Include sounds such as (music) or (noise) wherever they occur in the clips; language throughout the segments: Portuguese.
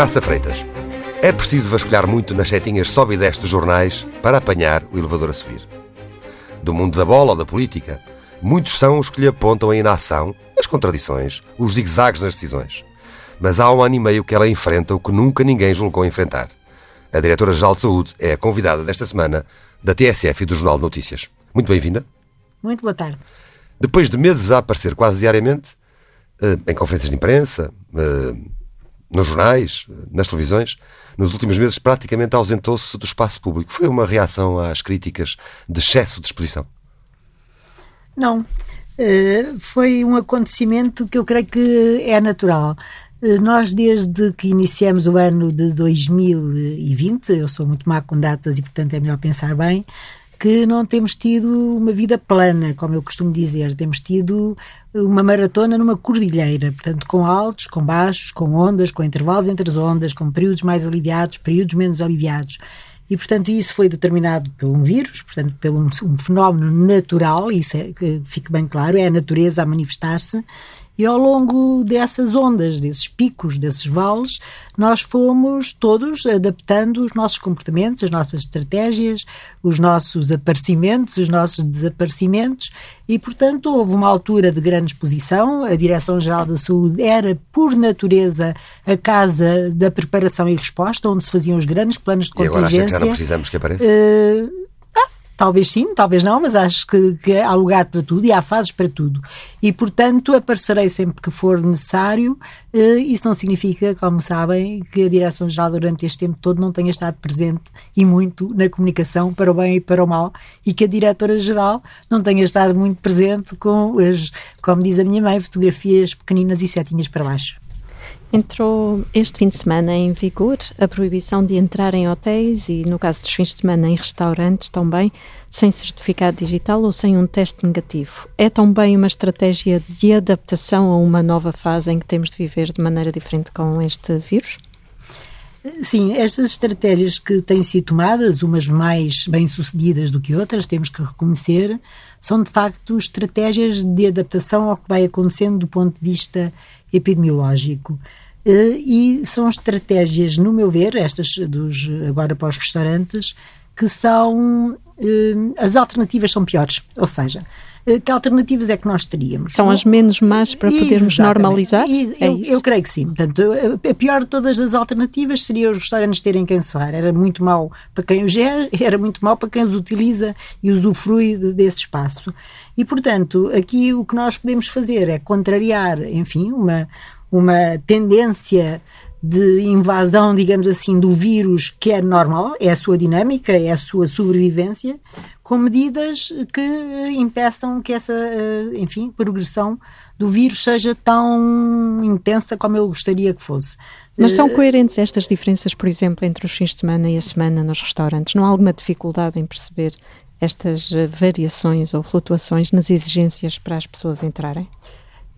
Graça Freitas. É preciso vasculhar muito nas setinhas sobe e desce dos jornais para apanhar o elevador a subir. Do mundo da bola ou da política, muitos são os que lhe apontam a inação, as contradições, os zigzags nas decisões. Mas há um ano e meio que ela enfrenta o que nunca ninguém julgou enfrentar. A Diretora-Geral de Saúde é a convidada desta semana da TSF e do Jornal de Notícias. Muito bem-vinda. Muito boa tarde. Depois de meses a aparecer quase diariamente, eh, em conferências de imprensa, eh, nos jornais, nas televisões, nos últimos meses praticamente ausentou-se do espaço público. Foi uma reação às críticas de excesso de exposição? Não. Uh, foi um acontecimento que eu creio que é natural. Uh, nós, desde que iniciamos o ano de 2020, eu sou muito má com datas e, portanto, é melhor pensar bem, que não temos tido uma vida plana, como eu costumo dizer. Temos tido uma maratona numa cordilheira, portanto, com altos, com baixos, com ondas, com intervalos entre as ondas, com períodos mais aliviados, períodos menos aliviados. E, portanto, isso foi determinado por um vírus, portanto, por um, um fenómeno natural, isso é, que fique bem claro, é a natureza a manifestar-se, e ao longo dessas ondas, desses picos, desses vales, nós fomos todos adaptando os nossos comportamentos, as nossas estratégias, os nossos aparecimentos, os nossos desaparecimentos, e, portanto, houve uma altura de grande exposição. A Direção-Geral da Saúde era, por natureza, a casa da preparação e resposta, onde se faziam os grandes planos de contingência. E agora acha que já não precisamos que apareça? Uh, Talvez sim, talvez não, mas acho que, que, há lugar para tudo e há fases para tudo. E, portanto, aparecerei sempre que for necessário. Eh, isso não significa, como sabem, que a Direção-Geral durante este tempo todo não tenha estado presente e muito na comunicação para o bem e para o mal e que a Diretora-Geral não tenha estado muito presente com as, como diz a minha mãe, fotografias pequeninas e setinhas para baixo. Entrou este fim de semana em vigor a proibição de entrar em hotéis e, no caso dos fins de semana, em restaurantes também, sem certificado digital ou sem um teste negativo. É também uma estratégia de adaptação a uma nova fase em que temos de viver de maneira diferente com este vírus? Sim, estas estratégias que têm sido tomadas, umas mais bem-sucedidas do que outras, temos que reconhecer, são de facto estratégias de adaptação ao que vai acontecendo do ponto de vista epidemiológico. Eh, e são estratégias, no meu ver, estas dos agora para os restaurantes, que são eh, as alternativas são piores. Ou seja, eh, que alternativas é que nós teríamos? São as menos más para podermos Exatamente. normalizar? É eu, eu, creio que sim. Portanto, a pior de todas as alternativas seria os restaurantes terem que encerrar. Era muito mau para quem os gera, (laughs) era muito mau para quem os utiliza e usufrui desse espaço. E, portanto, aqui o que nós podemos fazer é contrariar, enfim, uma, uma tendência de invasão, digamos assim, do vírus que é normal, é a sua dinâmica, é a sua sobrevivência, com medidas que impeçam que essa, eh, enfim, progressão do vírus seja tão intensa como eu gostaria que fosse. Mas são eh, coerentes estas diferenças, por exemplo, entre os fins de semana e a semana nos restaurantes? Não há alguma dificuldade em perceber estas eh, variações ou flutuações nas exigências para as pessoas entrarem?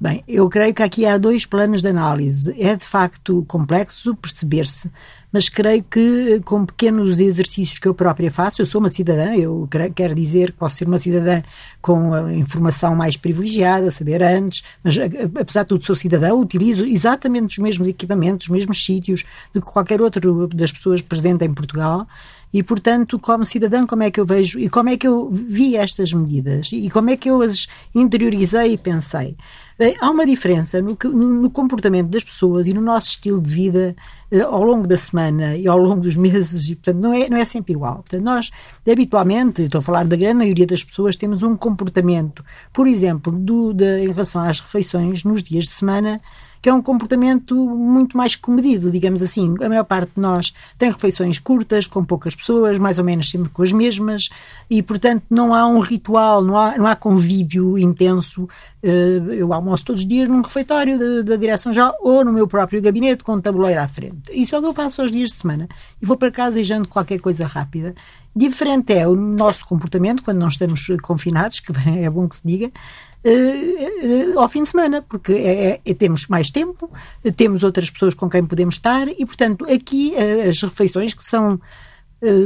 Bem, eu creio que aqui há dois planos de análise. É de facto complexo perceber-se, mas creio que com pequenos exercícios que eu própria faço, eu sou uma cidadã, eu quero dizer que posso ser uma cidadã com a informação mais privilegiada, saber antes, mas apesar de tudo sou cidadã, utilizo exatamente os mesmos equipamentos, os mesmos sítios do que qualquer outro das pessoas presentes em Portugal e, portanto, como cidadã, como é que eu vejo e como é que eu vi estas medidas e como é que eu as interiorizei e pensei? Há uma diferença no, no, comportamento das pessoas e no nosso estilo de vida ao longo da semana e ao longo dos meses, e, portanto, não é, não é sempre igual. Portanto, nós, habitualmente, estou a falar da grande maioria das pessoas, temos um comportamento, por exemplo, do, de, em relação às refeições nos dias de semana, que é um comportamento muito mais comedido, digamos assim. A maior parte de nós tem refeições curtas, com poucas pessoas, mais ou menos sempre com as mesmas, e, portanto, não há um ritual, não há, não há convívio intenso. Eh, eu almoço todos os dias num refeitório da, direção já ou no meu próprio gabinete com um tabuleiro à frente. Isso é o que eu faço aos dias de semana. E vou para casa e janto qualquer coisa rápida. Diferente é o nosso comportamento quando não estamos confinados, que é bom que se diga, uh, uh, ao fim de semana, porque é, é, é, temos mais tempo, temos outras pessoas com quem podemos estar e, portanto, aqui uh, as refeições que são eh,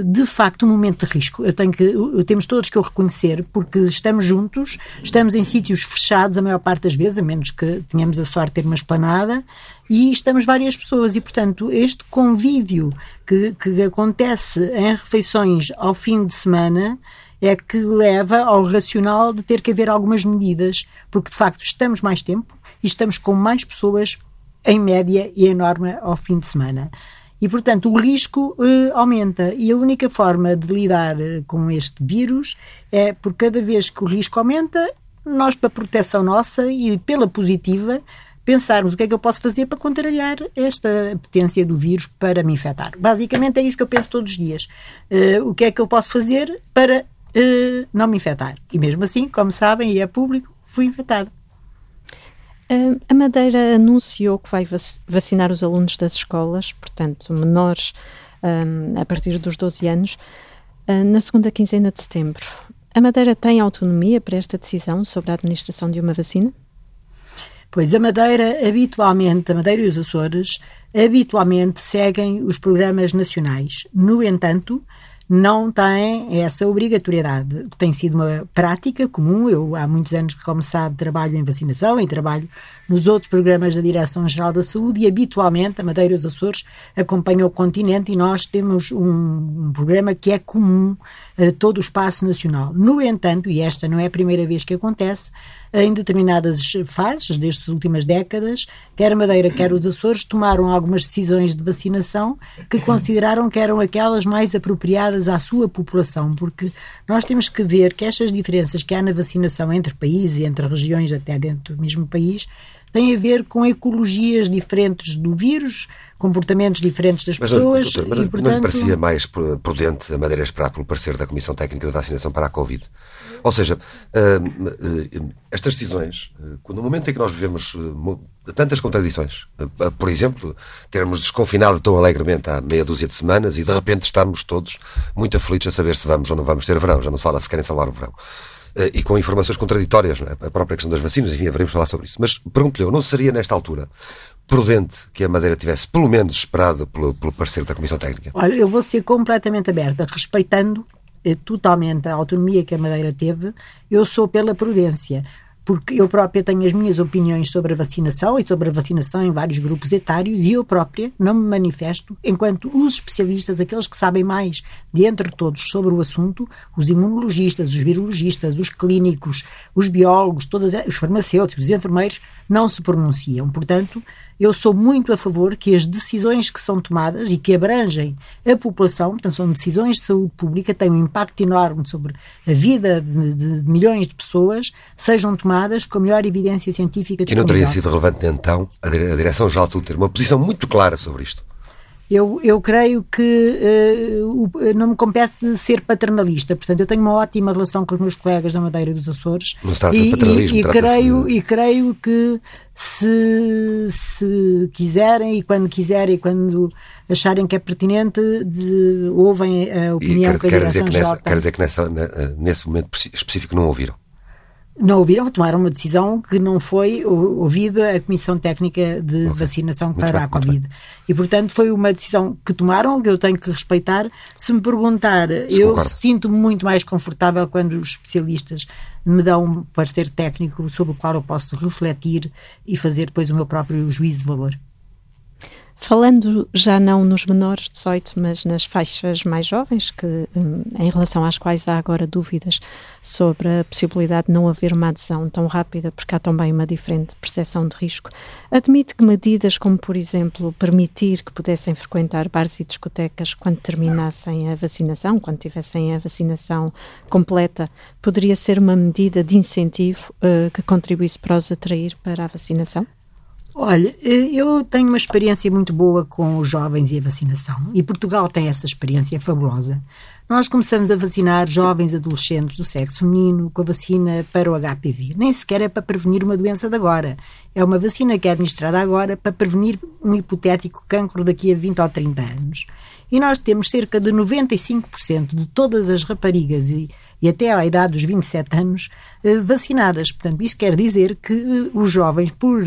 de facto um momento de risco. Eu tenho que, temos todos que o reconhecer, porque estamos juntos, estamos em sítios fechados a maior parte das vezes, a menos que tenhamos a sorte de ter uma esplanada, e estamos várias pessoas. E, portanto, este convívio que, que acontece em refeições ao fim de semana é que leva ao racional de ter que haver algumas medidas, porque de facto estamos mais tempo e estamos com mais pessoas em média e em norma ao fim de semana. E, portanto, o risco eh, aumenta. E a única forma de lidar eh, com este vírus é, por cada vez que o risco aumenta, nós, para proteção nossa e pela positiva, pensarmos o que é que eu posso fazer para contrariar esta potência do vírus para me infectar. Basicamente é isso que eu penso todos os dias. Uh, o que é que eu posso fazer para uh, não me infectar? E mesmo assim, como sabem, e é público, fui infectada. A Madeira anunciou que vai vacinar os alunos das escolas, portanto, menores um, a partir dos 12 anos, uh, na segunda quinzena de setembro. A Madeira tem autonomia para esta decisão sobre a administração de uma vacina? Pois a Madeira, habitualmente, a Madeira e os Açores, habitualmente seguem os programas nacionais. No entanto, não têm essa obrigatoriedade. Tem sido uma prática comum. Eu, há muitos anos que, como sabe, trabalho em vacinação e trabalho nos outros programas da Direção-Geral da Saúde e, habitualmente, a Madeira e os Açores acompanham o continente e nós temos um, um programa que é comum a todo o espaço nacional. No entanto, e esta não é a primeira vez que acontece, em determinadas fases destas últimas décadas, quer a Madeira, quer os Açores, tomaram algumas decisões de vacinação que consideraram que eram aquelas mais apropriadas à sua população, porque nós temos que ver que estas diferenças que há na vacinação entre países e entre regiões, até dentro do mesmo país, têm a ver com ecologias diferentes do vírus, comportamentos diferentes das mas, pessoas. Doutor, mas, e, portanto... não lhe parecia mais prudente a Madeira esperar pelo parecer da Comissão Técnica de Vacinação para a Covid? Ou seja, uh, estas decisões, uh, no momento em que nós vivemos tantas contradições, por exemplo, termos desconfinado tão alegremente há meia dúzia de semanas e de repente estarmos todos muito aflitos a saber se vamos ou não vamos ter verão, já não se fala se querem salvar o verão. E com informações contraditórias, é? a própria questão das vacinas, enfim, haveremos falar sobre isso. Mas pergunto-lhe, não seria nesta altura prudente que a Madeira tivesse pelo menos esperado pelo, pelo parecer da Comissão Técnica? Olha, eu vou ser completamente aberta, respeitando eh, totalmente a autonomia que a Madeira teve, eu sou pela prudência porque eu própria tenho as minhas opiniões sobre a vacinação e sobre a vacinação em vários grupos etários e eu própria não me manifesto enquanto os especialistas, aqueles que sabem mais de entre todos sobre o assunto, os imunologistas, os virologistas, os clínicos, os biólogos, todos, os farmacêuticos, os enfermeiros, não se pronunciam. Portanto, eu sou muito a favor que as decisões que são tomadas e que abrangem a população, portanto, são decisões de saúde pública, têm um impacto enorme sobre a vida de, de, de milhões de pessoas, sejam tomadas com a melhor evidência científica disponível. E não teria sido relevante, então, a Direção-Geral de Saúde ter uma posição muito clara sobre isto? Eu, eu creio que uh, não me compete ser paternalista, portanto, eu tenho uma ótima relação com os meus colegas da Madeira dos Açores. Não se trata e, de paternalismo, e, e creio, de... e creio que se, se quiserem e quando quiserem e quando acharem que é pertinente, de, ouvem a opinião e quer, que a dizer que nessa, Quer dizer que nessa, nesse momento específico não ouviram? Não ouviram, tomaram uma decisão que não foi ouvida a Comissão Técnica de okay. Vacinação muito para bem, a Covid. E, portanto, foi uma decisão que tomaram, que eu tenho que respeitar. Se me perguntar, Se eu sinto-me muito mais confortável quando os especialistas me dão um parecer técnico sobre o qual eu posso refletir e fazer depois o meu próprio juízo de valor. Falando já não nos menores de 18, mas nas faixas mais jovens, que, hum, em relação às quais há agora dúvidas sobre a possibilidade de não haver uma adesão tão rápida, porque há também uma diferente percepção de risco, admite que medidas como, por exemplo, permitir que pudessem frequentar bares e discotecas quando terminassem a vacinação, quando tivessem a vacinação completa, poderia ser uma medida de incentivo uh, que contribuísse para os atrair para a vacinação? Olha, eh, eu tenho uma experiência muito boa com os jovens e a vacinação. E Portugal tem essa experiência fabulosa. Nós começamos a vacinar jovens adolescentes do sexo feminino com a vacina para o HPV. Nem sequer é para prevenir uma doença de agora. É uma vacina que é administrada agora para prevenir um hipotético cancro daqui a 20 ou 30 anos. E nós temos cerca de 95% de todas as raparigas e e até à idade dos 27 anos eh, vacinadas. Portanto, isso quer dizer que eh, os jovens, por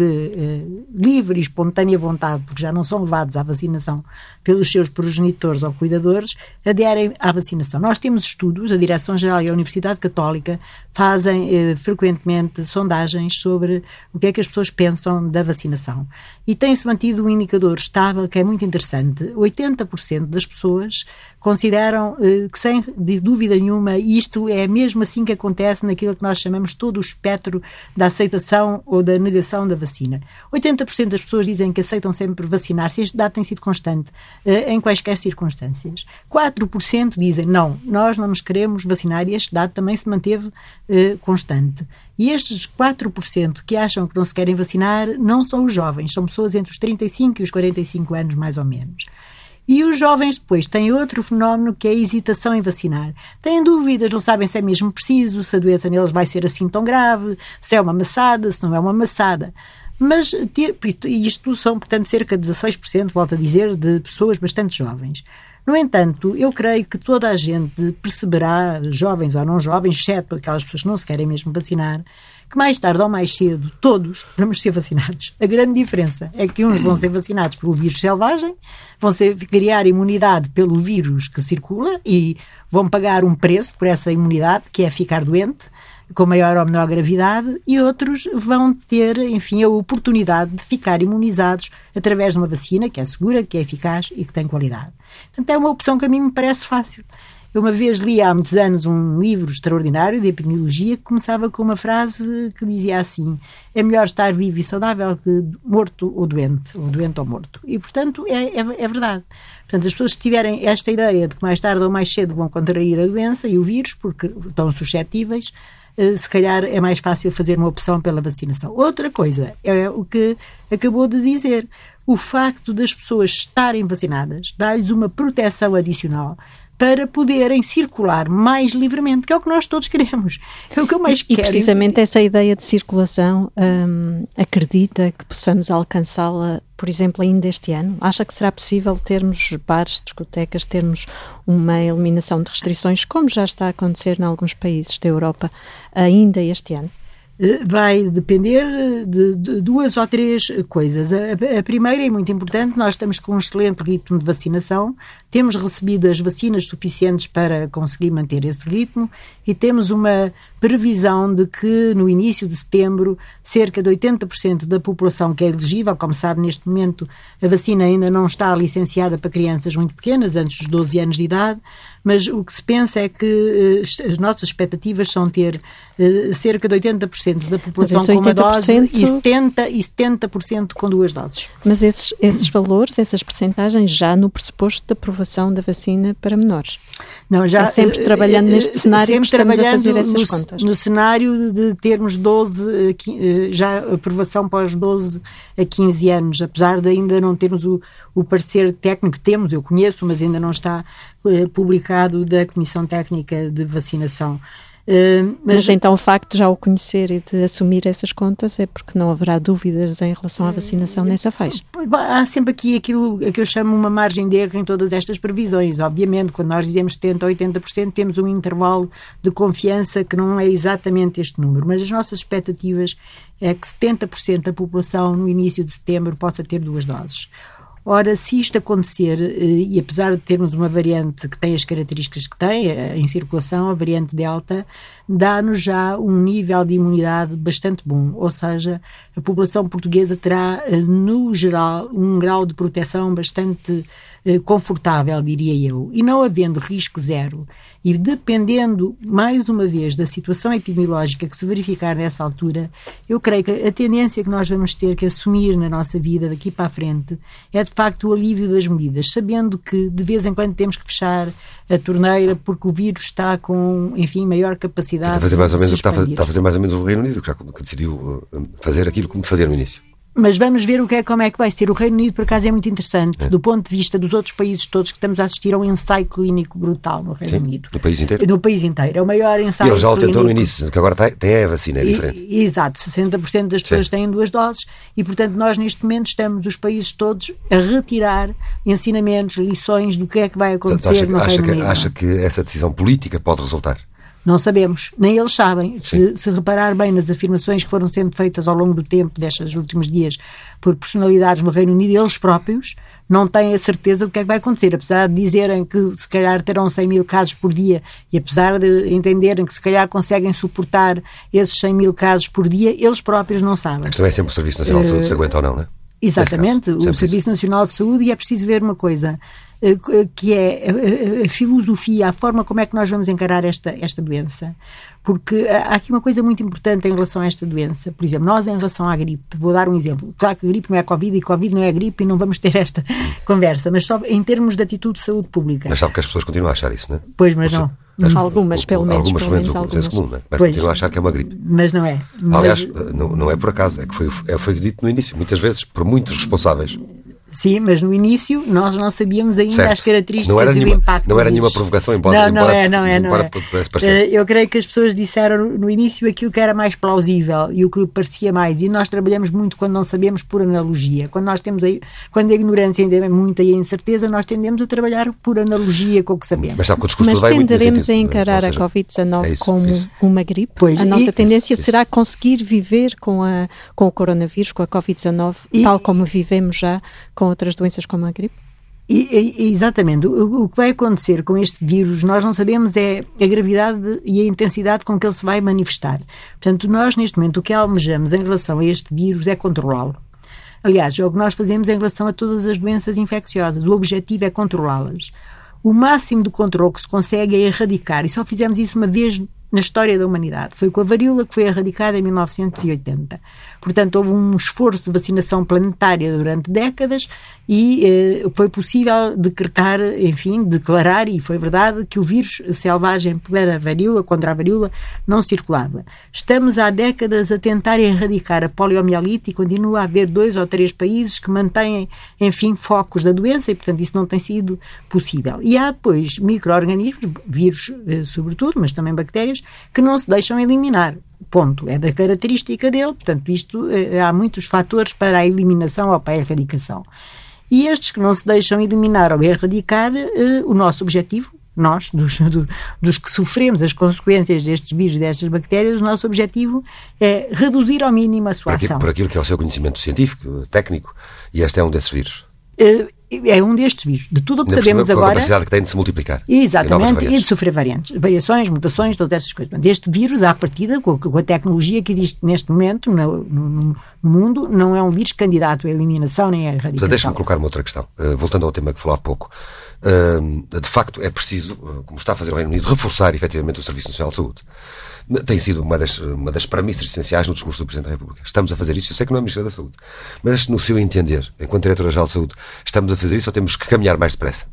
livre e espontânea vontade, porque já não são levados à vacinação pelos seus progenitores ou cuidadores, aderem à vacinação. Nós temos estudos, a Direção-Geral e a Universidade Católica fazem frequentemente sondagens sobre o que é que as pessoas pensam da vacinação. E tem-se mantido um indicador estável que é muito interessante. 80% das pessoas consideram que, sem dúvida nenhuma, isto é mesmo assim que acontece naquilo que nós chamamos todo o espectro da aceitação ou da negação da vacina. 80% das pessoas dizem que aceitam sempre vacinar-se. Este dado tem sido constante eh, em quaisquer circunstâncias. 4% dizem não, nós não nos queremos vacinar e este dado também se manteve eh, constante. E estes 4% que acham que não se querem vacinar não são os jovens, são pessoas entre os 35 e os 45 anos, mais ou menos. E os jovens depois têm outro fenómeno que é a hesitação em vacinar. Têm dúvidas, não sabem se é mesmo preciso, se a doença neles vai ser assim tão grave, se é uma maçada, se não é uma maçada. Mas isto são, portanto, cerca de 16%, volto a dizer, de pessoas bastante jovens. No entanto, eu creio que toda a gente perceberá, jovens ou não jovens, exceto aquelas pessoas que não se querem mesmo vacinar, que mais tarde ou mais cedo, todos vamos ser vacinados. A grande diferença é que uns vão ser vacinados pelo vírus selvagem, vão ser, criar imunidade pelo vírus que circula e vão pagar um preço por essa imunidade, que é ficar doente, com maior ou menor gravidade, e outros vão ter, enfim, a oportunidade de ficar imunizados através de uma vacina que é segura, que é eficaz e que tem qualidade. Portanto, é uma opção que a mim me parece fácil. Eu uma vez li há muitos anos um livro extraordinário de epidemiologia que começava com uma frase que dizia assim: é melhor estar vivo e saudável que morto ou doente, ou doente ou morto. E, portanto, é, é, é verdade. Portanto, as pessoas que tiverem esta ideia de que mais tarde ou mais cedo vão contrair a doença e o vírus, porque estão suscetíveis, se calhar é mais fácil fazer uma opção pela vacinação. Outra coisa é o que acabou de dizer. O facto das pessoas estarem vacinadas dá-lhes uma proteção adicional para poderem circular mais livremente, que é o que nós todos (laughs) queremos. É o que eu mais e, quero. E precisamente essa ideia de circulação hum, acredita que possamos alcançá-la, por exemplo, ainda este ano? Acha que será possível termos bares, discotecas, termos uma eliminação de restrições, como já está a acontecer em alguns países da Europa, ainda este ano? Eh, vai depender de, de, duas ou três coisas. A, a, primeira é muito importante, nós estamos com um excelente ritmo de vacinação, temos recebido as vacinas suficientes para conseguir manter esse ritmo e temos uma previsão de que no início de setembro cerca de 80% da população que é elegível, como sabe, neste momento a vacina ainda não está licenciada para crianças muito pequenas, antes dos 12 anos de idade, mas o que se pensa é que eh, as nossas expectativas são ter eh, cerca de 80% da população com uma dose e 70%, e 70 com duas doses. Mas esses, esses valores, essas percentagens, já no pressuposto da aprovação da vacina para menores? Não, já, sempre trabalhando eh, neste cenário sempre que estamos a fazer essas no, contas. No cenário de termos 12, já aprovação para os 12 a 15 anos, apesar de ainda não termos o, o parecer técnico, temos, eu conheço, mas ainda não está publicado da Comissão Técnica de Vacinação. Uh, mas, mas, então o facto de já o conhecer e de assumir essas contas é porque não haverá dúvidas em relação à vacinação nessa faixa? Há sempre aqui aquilo que eu chamo uma margem de erro em todas estas previsões. Obviamente, quando nós dizemos 70% ou 80%, temos um intervalo de confiança que não é exatamente este número, mas as nossas expectativas é que 70% da população no início de setembro possa ter duas doses. Ora, se isto acontecer, eh, e apesar de termos uma variante que tem as características que tem eh, em circulação, a variante Delta, dá-nos já um nível de imunidade bastante bom, ou seja, a população portuguesa terá, eh, no geral, um grau de proteção bastante confortável, diria eu. E não havendo risco zero, e dependendo, mais uma vez, da situação epidemiológica que se verificar nessa altura, eu creio que a tendência que nós vamos ter que assumir na nossa vida daqui para a frente é, de facto, o alívio das medidas, sabendo que de vez em quando temos que fechar a torneira porque o vírus está com, enfim, maior capacidade. Está a fazer mais ou menos, está a fazer mais ou menos o Reino Unido, que decidiu uh, fazer aquilo como fazer no início. Mas vamos ver o que é, como é que vai ser. O Reino Unido, por acaso, é muito interessante, é. do ponto de vista dos outros países todos que estamos a assistir a um ensaio clínico brutal no Reino Sim, Unido. No país inteiro? No país inteiro. É o maior ensaio e ele já o tentou no início, que agora tem, a vacina, é diferente. E, exato, 60% das pessoas Sim. têm duas doses e, portanto, nós neste momento estamos, os países todos, a retirar ensinamentos, lições do que é que vai acontecer acha, no acha Reino que, Unido. Acha que essa decisão política pode resultar? Não sabemos, nem eles sabem. Se, se, reparar bem nas afirmações que foram sendo feitas ao longo do tempo, destes últimos dias, por personalidades no Reino Unido, eles próprios não têm a certeza do que é que vai acontecer. Apesar de dizerem que se calhar terão 100 mil casos por dia e apesar de entenderem que se calhar conseguem suportar esses 100 mil casos por dia, eles próprios não sabem. A questão é sempre o Serviço Nacional de Saúde se aguenta ou não, não é? Exatamente, caso, o Serviço Nacional de Saúde, e é preciso ver uma coisa, eh, que é a filosofia, a forma como é que nós vamos encarar esta, esta doença. Porque há aqui uma coisa muito importante em relação a esta doença. Por exemplo, nós em relação à gripe, vou dar um exemplo. Claro que a gripe não é Covid e Covid não é gripe e não vamos ter esta (laughs) conversa, mas só em termos de atitude de saúde pública. Mas sabe que as pessoas continuam a achar isso, não é? Pois, mas não. Mas, algumas, pelo menos. Algumas, pelo menos, algumas. Comum, né? Mas pois, continuam a achar que é uma gripe. Mas não é. Aliás, não, não é por acaso, é que foi, é, foi dito no início, muitas vezes, por muitos responsáveis Sim, mas no início nós não sabíamos ainda certo. as características não era nenhuma, e o impacto. Não era nenhuma provocação, embora, não, não embora, é, não é, não é. Eh, eu creio que as pessoas disseram no início aquilo que era mais plausível e o que parecia mais. E nós trabalhamos muito quando não sabemos por analogia. Quando nós temos aí, quando a ignorância ainda é muita e a incerteza, nós tendemos a trabalhar por analogia com o que sabemos. Mas, sabe, mas tenderemos a encarar seja, a Covid-19 é como isso. uma gripe. Pois, a nossa e, tendência isso, será conseguir viver com, a, com o coronavírus, com a Covid-19, tal como vivemos já com outras doenças como a gripe? E, exatamente. O, o, que vai acontecer com este vírus, nós não sabemos é a gravidade e a intensidade com que ele se vai manifestar. Portanto, nós, neste momento, o que almejamos em relação a este vírus é controlá-lo. Aliás, é o que nós fazemos em relação a todas as doenças infecciosas. O objetivo é controlá-las. O máximo de controle que se consegue é erradicar, e só fizemos isso uma vez na história da humanidade. Foi com a varíola que foi erradicada em 1980. Portanto, houve um esforço de vacinação planetária durante décadas e eh, foi possível decretar, enfim, declarar, e foi verdade, que o vírus selvagem pela varíola, contra a varíola, não circulava. Estamos há décadas a tentar erradicar a poliomielite e continua a haver dois ou três países que mantêm, enfim, focos da doença e, portanto, isso não tem sido possível. E há depois micro-organismos, vírus eh, sobretudo, mas também bactérias, que não se deixam eliminar. Ponto. É da característica dele, portanto, isto eh, há muitos fatores para a eliminação ou para a erradicação. E estes que não se deixam eliminar ou erradicar, eh, o nosso objetivo, nós, dos, (laughs) do, dos que sofremos as consequências destes vírus e destas bactérias, o nosso objetivo é reduzir ao mínimo a sua por ação. Por aquilo que é o seu conhecimento científico, técnico, e este é um desses vírus. Uh, é um destes vírus. De tudo o que sabemos agora. a capacidade que tem de se multiplicar. Exatamente, e de sofrer variantes. Variações, mutações, todas essas coisas. Este vírus, à partida, com a tecnologia que existe neste momento no, no, no mundo, não é um vírus candidato à eliminação nem à erradicação. Deixa-me colocar uma outra questão. Uh, voltando ao tema que falou há pouco. Uh, de facto, é preciso, como está a fazer o Reino Unido, reforçar efetivamente o Serviço Nacional de Saúde tem sido uma das, uma das premissas essenciais no discurso do Presidente da República. Estamos a fazer isso, eu sei que não é Ministro da Saúde, mas no seu entender, enquanto Diretora-Geral de Saúde, estamos a fazer isso ou temos que caminhar mais depressa?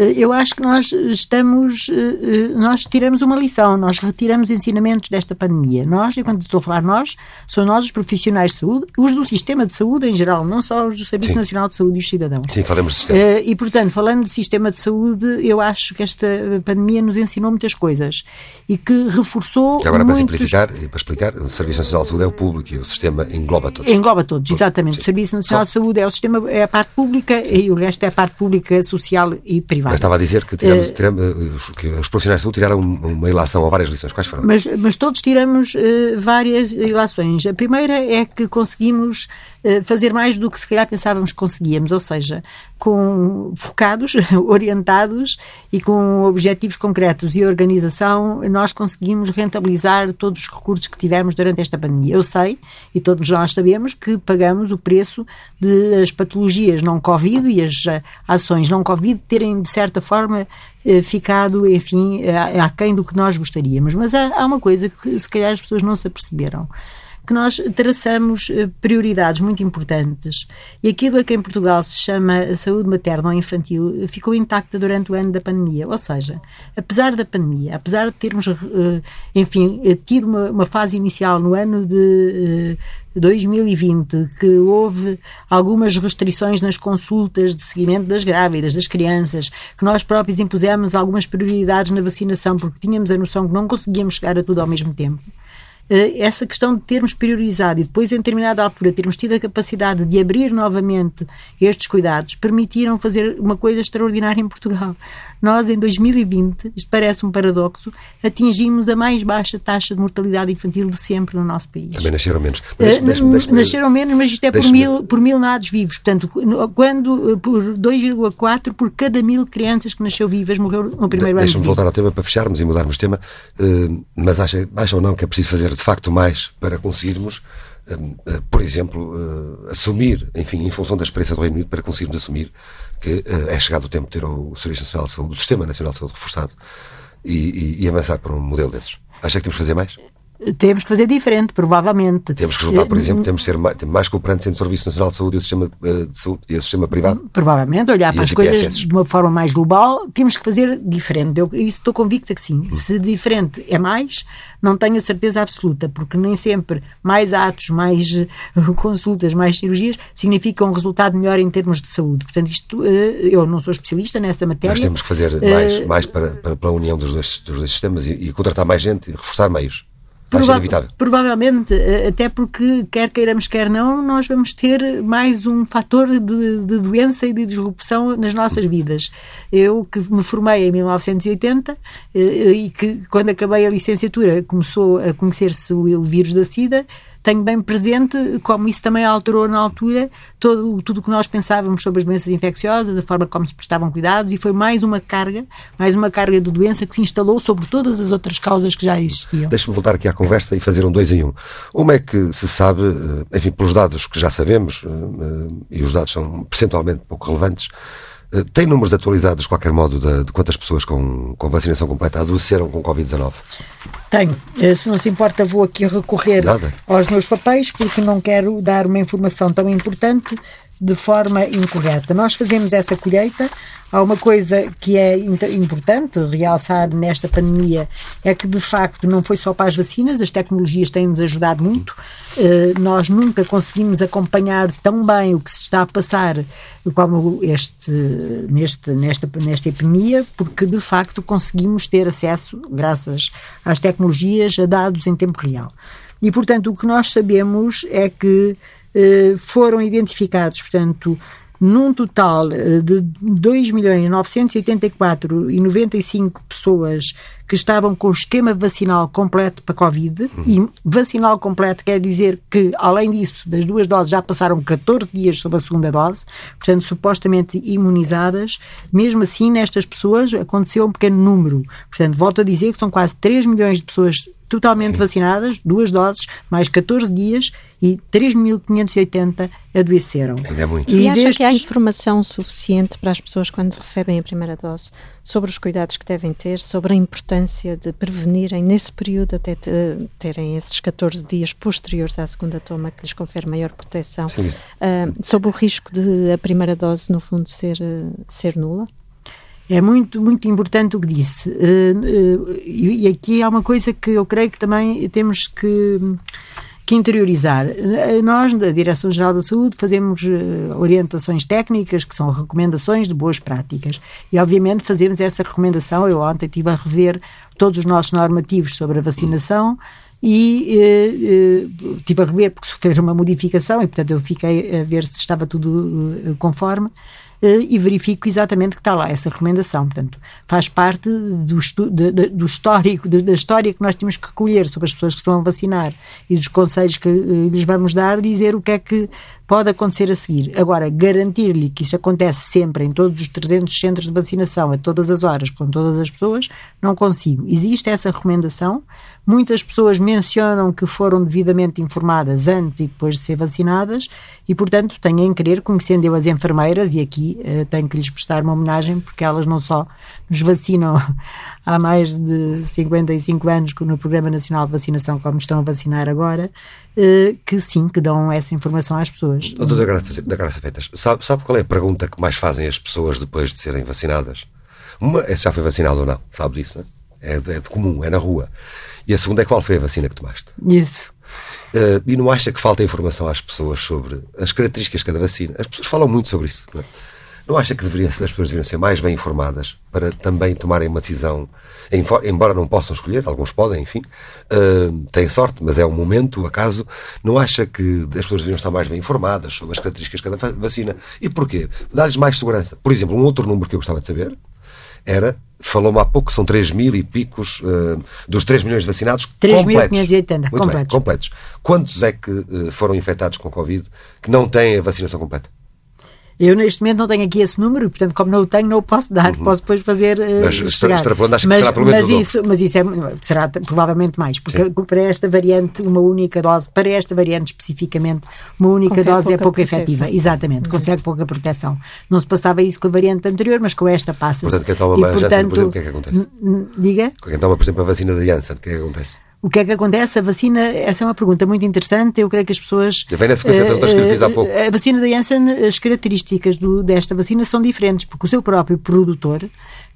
Eh, eu acho que nós estamos, eh, eh, nós tiramos uma lição, nós retiramos ensinamentos desta pandemia. Nós, e quando estou a falar nós, são nós os profissionais de saúde, os do sistema de saúde em geral, não só os do Serviço Sim. Nacional de Saúde e os cidadãos. Sim, falamos de sistema. E, portanto, falando de sistema de saúde, eu acho que esta pandemia nos ensinou muitas coisas e que reforçou. Agora, muitos... para simplificar e para explicar, o Serviço Nacional de Saúde é o público e o sistema engloba todos. Engloba todos, exatamente. Sim. O Serviço Nacional só... de Saúde é o sistema, é a parte pública e o resto é a parte pública, social e privada. Mas estava a dizer que tiramos, uh, tiramos, eh, que os profissionais de saúde tiraram uma ilação ou várias lições. Quais foram? Mas, mas todos tiramos uh, várias ilações. A primeira é que conseguimos fazer mais do que se calhar pensávamos que conseguíamos, ou seja, com focados, (laughs) orientados e com objetivos concretos e organização, nós conseguimos rentabilizar todos os recursos que tivemos durante esta pandemia. Eu sei, e todos nós sabemos, que pagamos o preço das patologias não Covid e as ações não Covid terem, de certa forma, eh, ficado, enfim, aquém do que nós gostaríamos. Mas há, há uma coisa que se calhar as pessoas não se aperceberam que nós traçamos eh, prioridades muito importantes e aquilo a que em Portugal se chama saúde materna ou infantil ficou intacta durante o ano da pandemia. Ou seja, apesar da pandemia, apesar de termos, eh, enfim, tido uma, uma fase inicial no ano de 2020, que houve algumas restrições nas consultas de seguimento das grávidas, das crianças, que nós próprios impusemos algumas prioridades na vacinação porque tínhamos a noção que não conseguíamos chegar a tudo ao mesmo tempo. Eh, essa questão de termos priorizado e depois, em determinada altura, termos tido a capacidade de abrir novamente estes cuidados, permitiram fazer uma coisa extraordinária em Portugal. Nós, em 2020, isto parece um paradoxo, atingimos a mais baixa taxa de mortalidade infantil de sempre no nosso país. Também nasceram menos. Deixe, deixe, nasceram menos, mas isto é por mil, por mil nados vivos. Portanto, quando por 2,4 por cada mil crianças que nasceu vivas morreu no primeiro de, ano. Deixa-me voltar ao tema para fecharmos e mudarmos de tema, uh, mas acha, acha ou não que é preciso fazer de facto mais para conseguirmos uh, por exemplo, uh, assumir, enfim, em função da experiência do Reino Unido, para conseguirmos assumir que é chegado o tempo de ter o Serviço Nacional de Saúde, o Sistema Nacional de Saúde reforçado e, e, e avançar para um modelo desses. Acha que temos que fazer mais? Temos que fazer diferente, provavelmente. Temos que juntar, por eh, exemplo, temos que ser mais, mais cooperantes entre o Serviço Nacional de Saúde e o sistema, eh, de saúde, e o sistema privado. Provavelmente, olhar para as coisas de uma forma mais global, temos que fazer diferente. Eu isso estou convicta que sim. Hum. Se diferente é mais, não tenho a certeza absoluta, porque nem sempre mais atos, mais eh, consultas, mais cirurgias significam um resultado melhor em termos de saúde. Portanto, isto, eu não sou especialista nessa matéria. Mas temos que fazer mais, mais para, para, para a união dos dois, dos dois sistemas e, e contratar mais gente e reforçar meios. Prova provavelmente, eh, até porque, quer queiramos, quer não, nós vamos ter mais um fator de, de, doença e de disrupção nas nossas vidas. Eu, que me formei em 1980 eh, e que, quando acabei a licenciatura, começou a conhecer-se o vírus da SIDA, tenho bem presente como isso também alterou na altura todo, tudo o que nós pensávamos sobre as doenças infecciosas, a forma como se prestavam cuidados, e foi mais uma carga, mais uma carga de doença que se instalou sobre todas as outras causas que já existiam. Deixe-me voltar aqui à conversa e fazer um dois em um. Uma é que se sabe, eh, enfim, pelos dados que já sabemos, eh, eh, e os dados são percentualmente pouco relevantes, tem números atualizados, de qualquer modo, de, de quantas pessoas com, com vacinação completa adoeceram com Covid-19? Tenho. Eh, se não se importa, vou aqui recorrer Nada. aos meus papéis, porque não quero dar uma informação tão importante de forma incorreta. Nós fazemos essa colheita. Há uma coisa que é importante realçar nesta pandemia é que, de facto, não foi só para as vacinas, as tecnologias têm-nos ajudado muito. Eh, nós nunca conseguimos acompanhar tão bem o que se está a passar como este, neste, nesta, nesta epidemia, porque, de facto, conseguimos ter acesso, graças às tecnologias, a dados em tempo real. E, portanto, o que nós sabemos é que foram identificados, portanto, num total eh, de 2.984.095 pessoas que estavam com esquema vacinal completo para Covid, e vacinal completo quer dizer que, além disso, das duas doses já passaram 14 dias sob a segunda dose, portanto, supostamente imunizadas. Mesmo assim, nestas pessoas aconteceu um pequeno número. Portanto, volto a dizer que são quase 3 milhões de pessoas totalmente Sim. vacinadas, duas doses, mais 14 dias e 3.580 adoeceram. Ainda é muito. E, e acha destes... que há informação suficiente para as pessoas quando recebem a primeira dose sobre os cuidados que devem ter, sobre a importância de prevenirem nesse período até terem esses 14 dias posteriores à segunda toma que lhes confere maior proteção, uh, sobre o risco de a primeira dose no fundo ser, uh, ser nula? É muito, muito importante o que disse. Uh, uh, e aqui há uma coisa que eu creio que também temos que, que interiorizar. Uh, nós, da Direção-Geral da Saúde, fazemos orientações técnicas, que são recomendações de boas práticas. E, obviamente, fazemos essa recomendação. Eu ontem estive a rever todos os nossos normativos sobre a vacinação e eh, eh, tive a rever porque sofreram uma modificação e, portanto, eu fiquei a ver se estava tudo conforme. Eh, e verifico exatamente que está lá essa recomendação. Portanto, faz parte do, de, de, do histórico, de, da história que nós temos que recolher sobre as pessoas que estão a vacinar e dos conselhos que uh, lhes vamos dar, dizer o que é que pode acontecer a seguir. Agora, garantir-lhe que isso acontece sempre em todos os 300 centros de vacinação, a todas as horas, com todas as pessoas, não consigo. Existe essa recomendação. Muitas pessoas mencionam que foram devidamente informadas antes e depois de ser vacinadas e, portanto, tenho em querer, conhecendo eu as enfermeiras, e aqui uh, tenho que lhes prestar uma homenagem, porque elas não só nos vacinam (laughs) há mais de 55 anos no Programa Nacional de Vacinação, como estão a vacinar agora, que sim, que dão essa informação às pessoas. Doutor da Graça, da Graça Feitas, sabe, sabe qual é a pergunta que mais fazem as pessoas depois de serem vacinadas? Uma é se já foi vacinado ou não, sabe disso, não é? É de, é de comum, é na rua. E a segunda é qual foi a vacina que tomaste? Isso. Uh, e não acha que falta informação às pessoas sobre as características de cada vacina? As pessoas falam muito sobre isso. Não é? Não acha que deveria, as pessoas deveriam ser mais bem informadas para também tomarem uma decisão, embora não possam escolher, alguns podem, enfim, uh, têm sorte, mas é um momento, o acaso. Não acha que as pessoas deveriam estar mais bem informadas sobre as características de cada vacina? E porquê? Dar-lhes mais segurança. Por exemplo, um outro número que eu gostava de saber era, falou-me há pouco, são 3 mil e picos uh, dos 3 milhões de vacinados 3 completos. 3.580 completos. Bem, completos. Quantos é que uh, foram infectados com Covid que não têm a vacinação completa? Eu, neste momento, não tenho aqui esse número e, portanto, como não o tenho, não o posso dar. Uhum. Posso depois fazer. Uh, mas extrapolando, acho que mas, será pelo menos mas isso, mas isso é, será provavelmente mais, porque Sim. para esta variante, uma única dose, para esta variante especificamente, uma única consegue dose é pouco efetiva. Exatamente, uhum. consegue pouca proteção. Não se passava isso com a variante anterior, mas com esta passa-se. Portanto, quem toma a Janssen, por exemplo, o que é que acontece? Diga? Quem toma, por exemplo, a vacina da Janssen, o que é que acontece? O que é que acontece? A vacina, essa é uma pergunta muito interessante. Eu creio que as pessoas. Vem na sequência das outras que eu fiz há eh, pouco. A vacina da Janssen, as características do, desta vacina são diferentes, porque o seu próprio produtor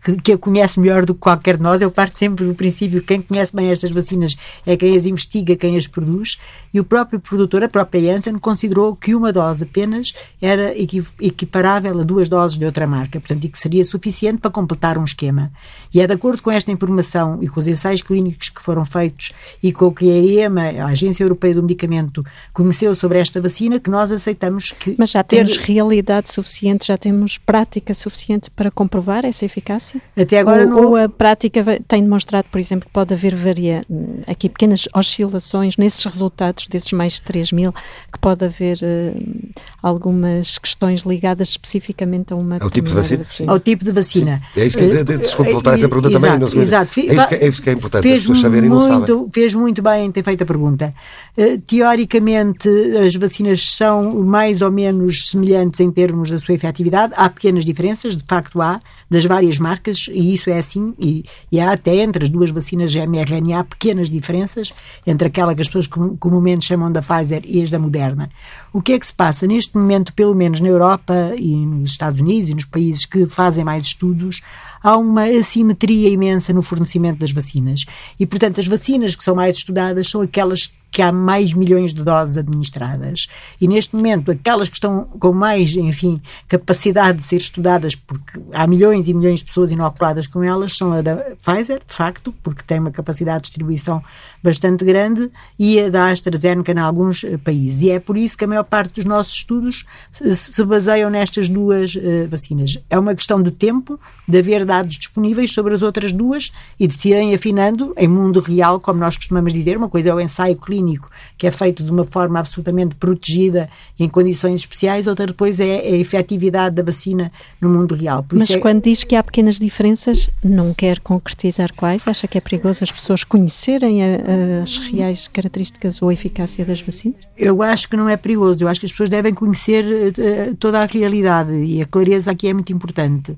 que, que a conhece melhor do que qualquer de nós. Eu parto sempre do princípio que quem conhece bem estas vacinas é quem as investiga, quem as produz. E o próprio produtor, a própria Janssen, considerou que uma dose apenas era equiparável a duas doses de outra marca, portanto, e que seria suficiente para completar um esquema. E é de acordo com esta informação e com os ensaios clínicos que foram feitos e com o que a EMA, a Agência Europeia do Medicamento, conheceu sobre esta vacina, que nós aceitamos que. Mas já temos ter... realidade suficiente, já temos prática suficiente para comprovar essa eficácia? Até agora ou, não... ou a prática tem demonstrado, por exemplo, que pode haver varia, aqui pequenas oscilações nesses resultados desses mais de 3 mil, que pode haver uh, algumas questões ligadas especificamente a uma Ao tipo de vacina? vacina. Ao tipo de vacina. Sim. É isso que, uh, desculpe voltar a essa pergunta exato, também. Não exato. É isso, que, é isso que é importante, fez as pessoas saberem muito, e não sabem. Fez muito bem em ter feito a pergunta. Uh, teoricamente, as vacinas são mais ou menos semelhantes em termos da sua efetividade. Há pequenas diferenças, de facto há, das várias marcas, e isso é assim, e, e há até entre as duas vacinas mRNA pequenas diferenças entre aquela que as pessoas comumente chamam da Pfizer e as da Moderna. O que é que se passa? Neste momento, pelo menos na Europa e nos Estados Unidos e nos países que fazem mais estudos, há uma assimetria imensa no fornecimento das vacinas. E, portanto, as vacinas que são mais estudadas são aquelas que há mais milhões de doses administradas. E neste momento, aquelas que estão com mais, enfim, capacidade de ser estudadas, porque há milhões e milhões de pessoas inoculadas com elas, são a da Pfizer, de facto, porque tem uma capacidade de distribuição bastante grande, e a da AstraZeneca em alguns eh, países. E é por isso que a maior parte dos nossos estudos se baseiam nestas duas uh, vacinas. É uma questão de tempo, de haver dados disponíveis sobre as outras duas e de se irem afinando em mundo real, como nós costumamos dizer. Uma coisa é o ensaio clínico clínico, que é feito de uma forma absolutamente protegida em condições especiais, outra depois é a efetividade da vacina no mundo real. Mas é... quando diz que há pequenas diferenças, não quer concretizar quais? Acha que é perigoso as pessoas conhecerem a, as reais características ou eficácia das vacinas? Eu acho que não é perigoso. Eu acho que as pessoas devem conhecer uh, toda a realidade e a clareza aqui é muito importante.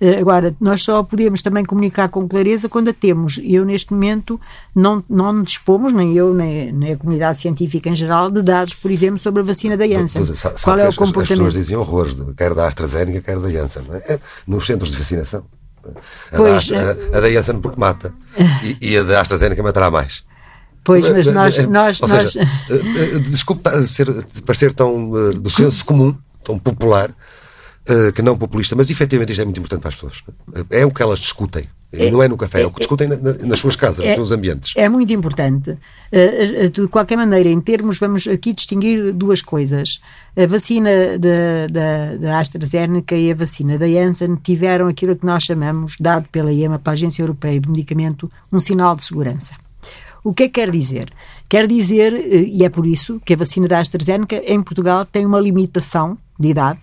Eh, agora, nós só podemos também comunicar com clareza quando a temos. Eu, neste momento, não, não dispomos, nem eu, nem, nem a comunidade científica em geral, de dados, por exemplo, sobre a vacina da Janssen. Sabe Qual é o comportamento? As pessoas diziam horrores, quer da AstraZeneca, quer da Janssen, é? é? nos centros de vacinação. A, pois, da, a, eh, a da Janssen porque mata e, e a da AstraZeneca matará mais. Pois, mas nós. nós, Ou nós... Seja, eh, desculpe ser, parecer tão do senso comum, tão popular, que não populista, mas efetivamente isto é muito importante para as pessoas. É o que elas discutem. É, não é no café, é, é o que discutem na, nas suas casas, é, nos seus ambientes. É muito importante. Uh, de qualquer maneira, em termos, vamos aqui distinguir duas coisas. A vacina da, da, da AstraZeneca e a vacina da Janssen tiveram aquilo que nós chamamos, dado pela EMA, para a Agência Europeia do Medicamento, um sinal de segurança. O que é que quer dizer? Quer dizer, e é por isso que a vacina da AstraZeneca em Portugal tem uma limitação de idade,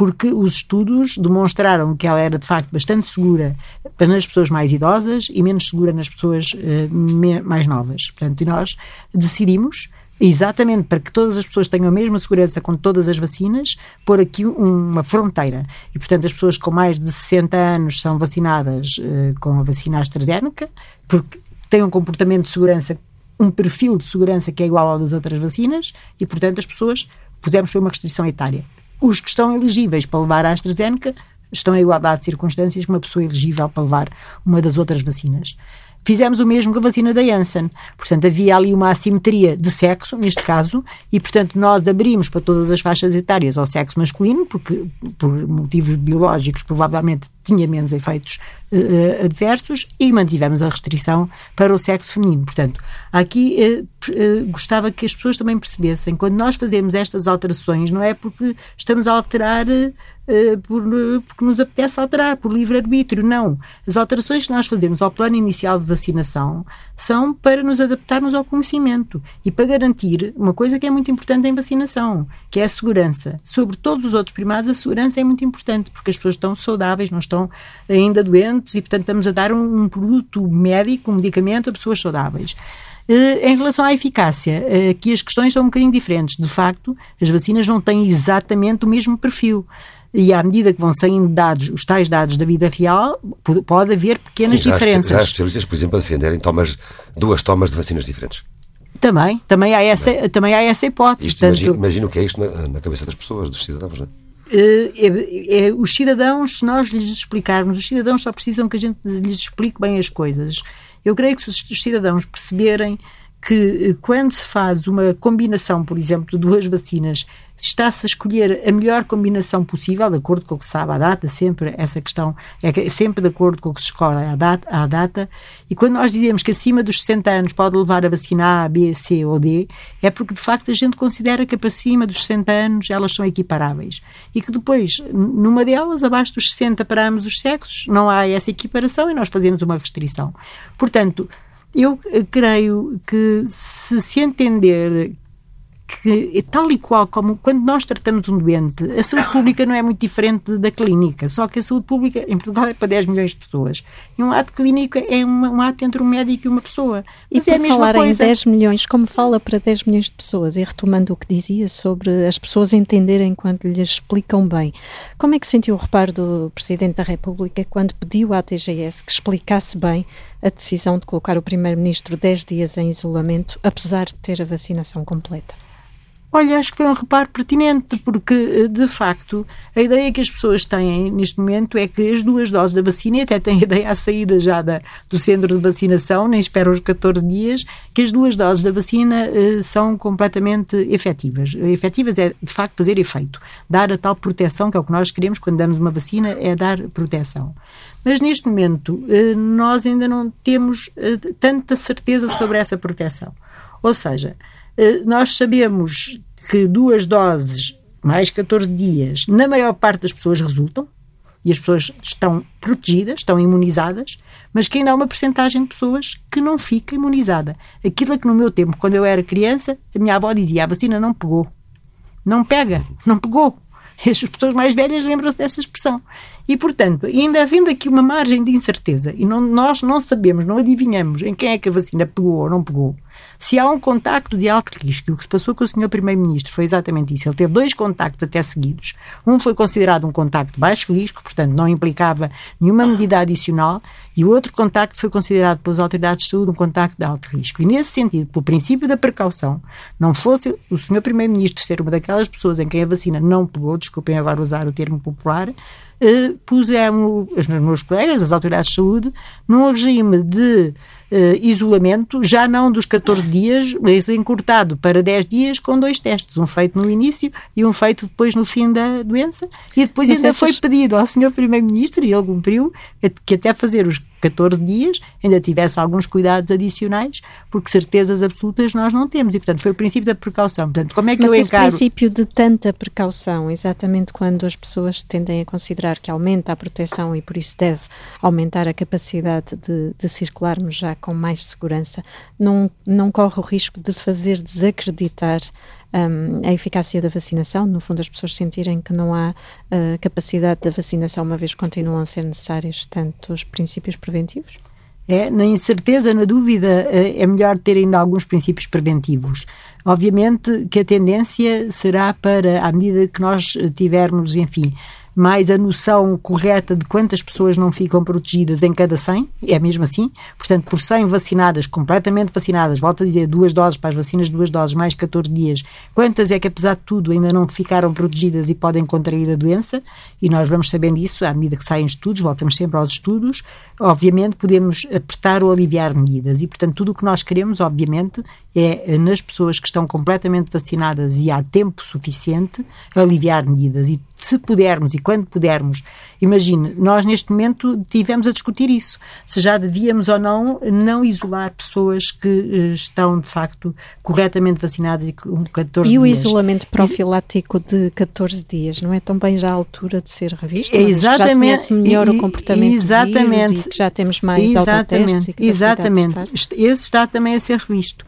porque os estudos demonstraram que ela era de facto bastante segura para nas pessoas mais idosas e menos segura nas pessoas uh, mais novas. Portanto, nós decidimos exatamente para que todas as pessoas tenham a mesma segurança com todas as vacinas, pôr aqui uma fronteira. E, portanto, as pessoas com mais de 60 anos são vacinadas uh, com a vacina AstraZeneca, porque têm um comportamento de segurança, um perfil de segurança que é igual ao das outras vacinas, e, portanto, as pessoas pusemos uma restrição etária os que estão elegíveis para levar a AstraZeneca estão em igualdade de circunstâncias com uma pessoa elegível para levar uma das outras vacinas. Fizemos o mesmo com a vacina da Janssen. Portanto, havia ali uma assimetria de sexo, neste caso, e, portanto, nós abrimos para todas as faixas etárias ao sexo masculino, porque, por motivos biológicos, provavelmente tinha menos efeitos uh, adversos, e mantivemos a restrição para o sexo feminino. Portanto, aqui uh, uh, gostava que as pessoas também percebessem, quando nós fazemos estas alterações, não é porque estamos a alterar por, porque nos apetece alterar, por livre-arbítrio. Não. As alterações que nós fazemos ao plano inicial de vacinação são para nos adaptarmos ao conhecimento e para garantir uma coisa que é muito importante em vacinação, que é a segurança. Sobre todos os outros primados, a segurança é muito importante, porque as pessoas estão saudáveis, não estão ainda doentes e, portanto, estamos a dar um, um produto médico, um medicamento a pessoas saudáveis. Eh, em relação à eficácia, aqui as questões são um bocadinho diferentes. De facto, as vacinas não têm exatamente o mesmo perfil e à medida que vão saindo dados, os tais dados da vida real, pode haver pequenas Sim, diferenças. Já há especialistas, por exemplo, a defenderem tomas, duas tomas de vacinas diferentes. Também, também há essa, também. também há essa hipótese. Isto, imagino, que é isto na, na, cabeça das pessoas, dos cidadãos, não é? É, é, os cidadãos, se nós lhes explicarmos, os cidadãos só precisam que a gente lhes explique bem as coisas. Eu creio que se os cidadãos perceberem que quando se faz uma combinação, por exemplo, de duas vacinas está-se a escolher a melhor combinação possível, de acordo com o que se sabe à data, sempre essa questão é sempre de acordo com o que se escolhe à data, à data, e quando nós dizemos que acima dos 60 anos pode levar a vacina A, B, C ou D, é porque de facto a gente considera que para cima dos 60 anos elas são equiparáveis. E que depois, numa delas, abaixo dos 60 para ambos os sexos, não há essa equiparação e nós fazemos uma restrição. Portanto, eu creio que se se entender que, tal e qual como quando nós tratamos um doente, a saúde pública não é muito diferente da clínica, só que a saúde pública em Portugal é para 10 milhões de pessoas. E um ato clínico é uma, um ato entre um médico e uma pessoa. Mas e é a mesma falar coisa. em 10 milhões, como fala para 10 milhões de pessoas, e retomando o que dizia sobre as pessoas entenderem quando lhes explicam bem, como é que sentiu o reparo do Presidente da República quando pediu à TGS que explicasse bem a decisão de colocar o Primeiro-Ministro 10 dias em isolamento, apesar de ter a vacinação completa? Olha, acho que foi um reparo pertinente, porque, eh, de facto, a ideia que as pessoas têm neste momento é que as duas doses da vacina, e até têm (laughs) ideia à saída já da, do centro de vacinação, nem esperam os 14 dias, que as duas doses da vacina eh, são completamente efetivas. Efetivas é, de facto, fazer efeito. Dar a tal proteção, que é o que nós queremos quando damos uma vacina, é dar proteção. Mas, neste momento, eh, nós ainda não temos tanta certeza sobre essa proteção. Ou seja, nós sabemos que duas doses mais 14 dias, na maior parte das pessoas resultam, e as pessoas estão protegidas, estão imunizadas, mas que ainda há uma percentagem de pessoas que não fica imunizada. Aquilo que no meu tempo, quando eu era criança, a minha avó dizia, a vacina não pegou. Não pega, não pegou. (laughs) As pessoas mais velhas lembram-se dessa expressão. E, portanto, ainda havendo aqui uma margem de incerteza, e não, nós não sabemos, não adivinhamos em quem é que a vacina pegou ou não pegou, se há um contacto de alto risco, o que se passou com o Sr. Primeiro-Ministro foi exatamente isso. Ele teve dois contactos até seguidos. Um foi considerado um contacto de baixo risco, portanto não implicava nenhuma medida adicional, e o outro contacto foi considerado pelas autoridades de saúde um contacto de alto risco. E nesse sentido, pelo princípio da precaução, não fosse o Sr. Primeiro-Ministro ser uma daquelas pessoas em quem a vacina não pegou, desculpem agora usar o termo popular, eh, pusemos os meus colegas, as autoridades de saúde, num regime de isolamento, já não dos 14 dias, mas encurtado para 10 dias com dois testes, um feito no início e um feito depois no fim da doença. E depois mas ainda essas... foi pedido ao Sr. Primeiro-Ministro, e ele cumpriu, que até fazer os 14 dias ainda tivesse alguns cuidados adicionais, porque certezas absolutas nós não temos. E, portanto, foi o princípio da precaução. Portanto, como é que Mas eu encaro... esse princípio de tanta precaução, exatamente quando as pessoas tendem a considerar que aumenta a proteção e por isso deve aumentar a capacidade de, de circularmos já com mais segurança, não, não corre o risco de fazer desacreditar um, a eficácia da vacinação, no fundo as pessoas sentirem que não há uh, capacidade da vacinação, uma vez continuam a ser necessários tantos princípios preventivos? É, na incerteza, na dúvida, eh, é melhor ter ainda alguns princípios preventivos. Obviamente que a tendência será para, à medida que nós tivermos, enfim, mais a noção correta de quantas pessoas não ficam protegidas em cada 100, é mesmo assim. Portanto, por 100 vacinadas, completamente vacinadas, volto a dizer, duas doses para as vacinas, duas doses, mais 14 dias, quantas é que, apesar de tudo, ainda não ficaram protegidas e podem contrair a doença? E nós vamos sabendo isso à medida que saem estudos, voltamos sempre aos estudos. Obviamente, podemos apertar ou aliviar medidas. E, portanto, tudo o que nós queremos, obviamente, é nas pessoas que estão completamente vacinadas e há tempo suficiente, aliviar medidas. E se pudermos e quando pudermos, imagine, nós neste momento tivemos a discutir isso, se já devíamos ou não não isolar pessoas que uh, estão de facto corretamente vacinadas e com 14 dias. E o isolamento profilático de 14 dias, não é também já a altura de ser revisto? É exatamente. Já se melhor o comportamento exatamente, do vírus e que já temos mais exatamente, autotestes e Exatamente. Esse está também a ser revisto.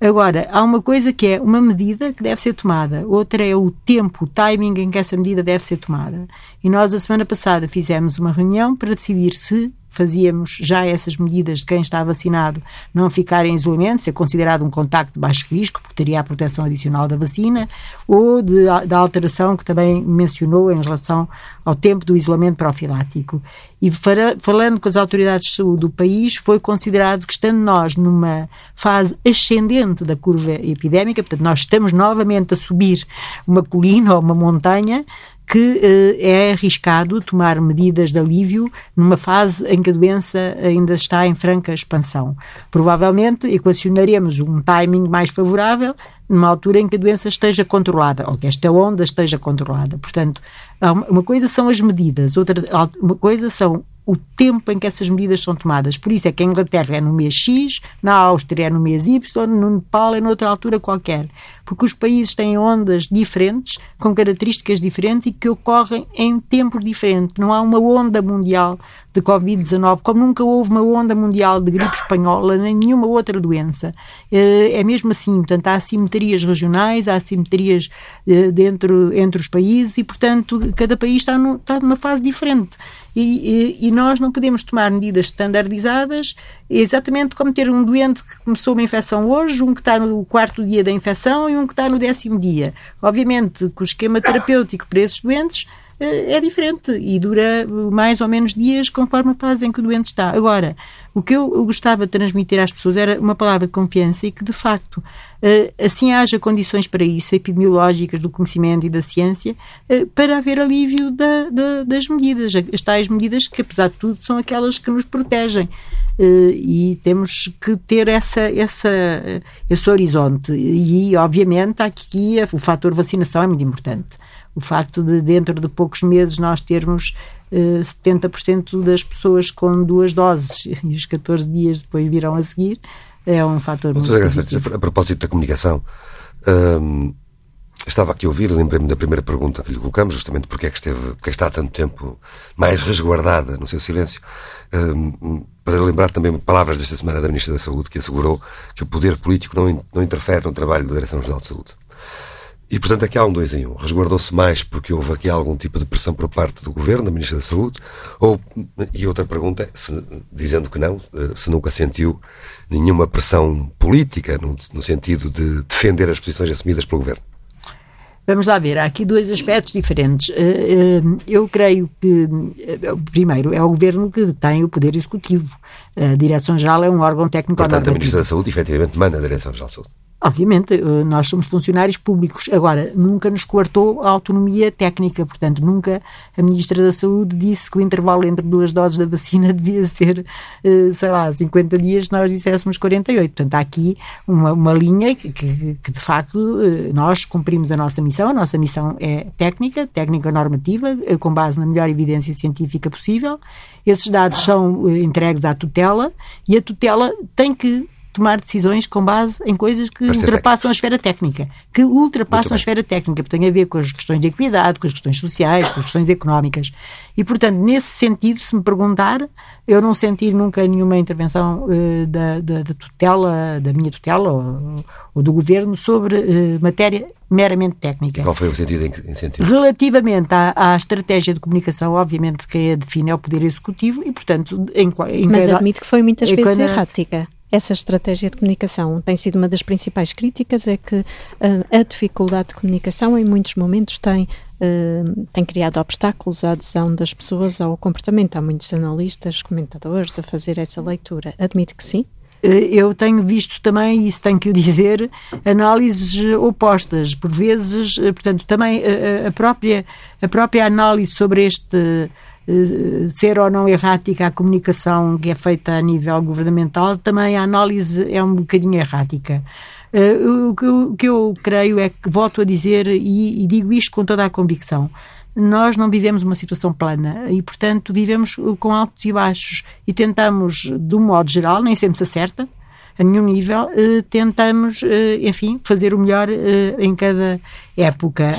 Agora, há uma coisa que é uma medida que deve ser tomada, outra é o tempo, o timing em que essa medida deve ser tomada. E nós, a semana passada, fizemos uma reunião para decidir se fazíamos já essas medidas de quem está vacinado não ficar em isolamento, ser considerado um contacto de baixo risco, porque teria a proteção adicional da vacina, ou de, da alteração que também mencionou em relação ao tempo do isolamento profilático. E falando com as autoridades de saúde do país, foi considerado que, estando nós numa fase ascendente da curva epidémica, portanto, nós estamos novamente a subir uma colina ou uma montanha, que eh, é arriscado tomar medidas de alívio numa fase em que a doença ainda está em franca expansão. Provavelmente equacionaremos um timing mais favorável numa altura em que a doença esteja controlada, ou que esta onda esteja controlada. Portanto, uma coisa são as medidas, outra uma coisa são o tempo em que essas medidas são tomadas. Por isso é que a Inglaterra é no mês X, na Áustria é no mês Y, no Nepal é noutra altura qualquer. Porque os países têm ondas diferentes, com características diferentes e que ocorrem em tempos diferentes. Não há uma onda mundial de Covid-19, como nunca houve uma onda mundial de gripe espanhola, nem nenhuma outra doença. Eh, é mesmo assim, portanto, há assimetrias regionais, há assimetrias eh, dentro, entre os países e, portanto, cada país está, no, está numa fase diferente. E, e, e, nós não podemos tomar medidas standardizadas, exatamente como ter um doente que começou uma infecção hoje, um que está no quarto dia da infecção e um que está no décimo dia. Obviamente que o esquema terapêutico para esses doentes é diferente e dura mais ou menos dias conforme a fase em que o doente está. Agora, o que eu gostava de transmitir às pessoas era uma palavra de confiança e que, de facto, eh, assim haja condições para isso, epidemiológicas, do conhecimento e da ciência, eh, para haver alívio da, da, das medidas, as tais medidas que, apesar de tudo, são aquelas que nos protegem. E temos que ter essa, essa, esse horizonte. E, obviamente, aqui o fator vacinação é muito importante o facto de dentro de poucos meses nós termos eh, 70% das pessoas com duas doses (laughs) e os 14 dias depois virão a seguir é um fator muito positivo. A propósito da comunicação, um, estava aqui a ouvir, lembrei-me da primeira pergunta que lhe colocamos, justamente porque é que esteve, porque está há tanto tempo mais resguardada no seu silêncio, um, para lembrar também palavras desta semana da Ministra da Saúde, que assegurou que o poder político não, não interfere no trabalho da Direção-Geral de Saúde. E, portanto, aqui há um dois em um. Resguardou-se mais porque houve aqui algum tipo de pressão por parte do Governo, da Ministra da Saúde, ou, e outra pergunta se, dizendo que não, eh, se nunca sentiu nenhuma pressão política no, no sentido de defender as posições assumidas pelo Governo. Vamos lá ver, há aqui dois aspectos diferentes. Eh, eh, eu creio que, primeiro, é o Governo que tem o poder executivo. A Direção-Geral é um órgão técnico Portanto, a Ministra da Saúde, efetivamente, manda a Direção-Geral de Saúde. Obviamente, eh, nós somos funcionários públicos. Agora, nunca nos coartou a autonomia técnica, portanto, nunca a Ministra da Saúde disse que o intervalo entre duas doses da vacina (laughs) devia ser, eh, sei lá, 50 dias, nós disséssemos 48. Portanto, há aqui uma, uma linha que, que, que, de facto, eh, nós cumprimos a nossa missão. A nossa missão é técnica, técnica normativa, com base na melhor evidência científica possível. Esses dados são entregues à tutela e a tutela tem que tomar decisões com base em coisas que ultrapassam a esfera técnica, que ultrapassam a esfera técnica, porque tem a ver com as questões de equidade, com as questões sociais, com as questões económicas. E, portanto, nesse sentido, se me perguntar, eu não senti nunca nenhuma intervenção uh, da, da, da, tutela, da minha tutela ou, ou do governo sobre uh, matéria meramente técnica. E qual foi o sentido em sentido? Relativamente à, à, estratégia de comunicação, obviamente quem a define é o Poder Executivo e, portanto, em, em Mas cada, admite que foi muitas vezes cada, errática essa estratégia de comunicação. Tem sido uma das principais críticas, é que uh, a dificuldade de comunicação em muitos momentos tem uh, tem criado obstáculos à adesão das pessoas ao comportamento. Há muitos analistas, comentadores a fazer essa leitura. Admite que sim? Eu tenho visto também, isso tenho que o dizer, análises opostas. Por vezes, portanto, também a própria, a própria análise sobre este ser ou não errática a comunicação que é feita a nível governamental, também a análise é um bocadinho errática. O, que eu, o, que eu, creio é que, volto a dizer, e, e, digo isto com toda a convicção, nós não vivemos uma situação plana e, portanto, vivemos com altos e baixos e tentamos, de um modo geral, nem sempre se acerta, a nenhum nível, uh, tentamos, uh, enfim, fazer o melhor em cada época.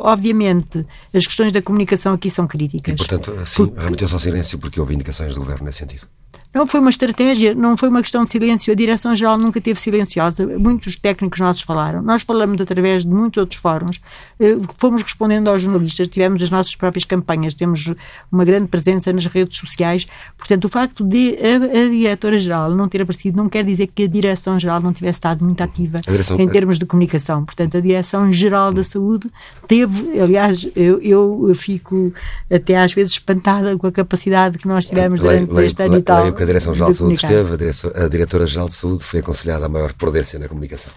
obviamente, as questões da comunicação aqui são críticas. E, portanto, assim, porque... remeteu-se ao silêncio porque houve indicações do Governo nesse sentido. Não foi uma estratégia, não foi uma questão de silêncio. A Direção-Geral nunca teve silenciosa. Muitos técnicos nossos falaram. Nós falamos através de muitos outros fóruns. Eh, fomos respondendo aos jornalistas, tivemos as nossas próprias campanhas, temos uma grande presença nas redes sociais. Portanto, o facto de a, a Diretora-Geral não ter aparecido não quer dizer que a Direção-Geral não tivesse estado muito ativa direção... em termos de comunicação. Portanto, a Direção-Geral da Saúde teve, aliás, eu, eu fico até às vezes espantada com a capacidade que nós tivemos durante este ano e tal que a Direção-Geral de, de Saúde esteve, a Diretora-Geral de Saúde foi aconselhada a maior prudência na comunicação.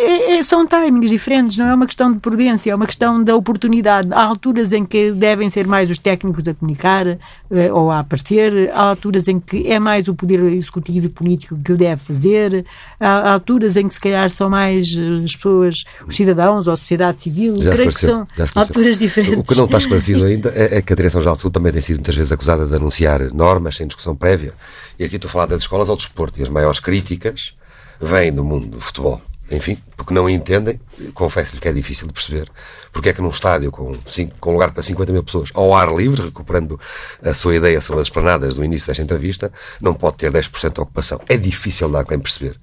É, é, são timings diferentes, não é uma questão de prudência, é uma questão da oportunidade. Há alturas em que devem ser mais os técnicos a comunicar eh, ou a aparecer, há alturas em que é mais o poder executivo e político que o deve fazer, há alturas em que se calhar são mais eh, as pessoas, os cidadãos ou a sociedade civil. Já Creio que são alturas diferentes. O que não está esclarecido ainda é, é que a Direção-Geral de Saúde também tem sido muitas vezes acusada de anunciar normas sem discussão prévia. E aqui estou a falar das escolas ao desporto e as maiores críticas vêm do mundo do futebol enfim, porque não entendem, confesso-lhe que é difícil de perceber, porque é que num estádio com, com lugar para 50 mil pessoas, ao ar livre, recuperando a sua ideia sobre as esplanadas do início desta entrevista, não pode ter 10% de ocupação. É difícil dar bem perceber.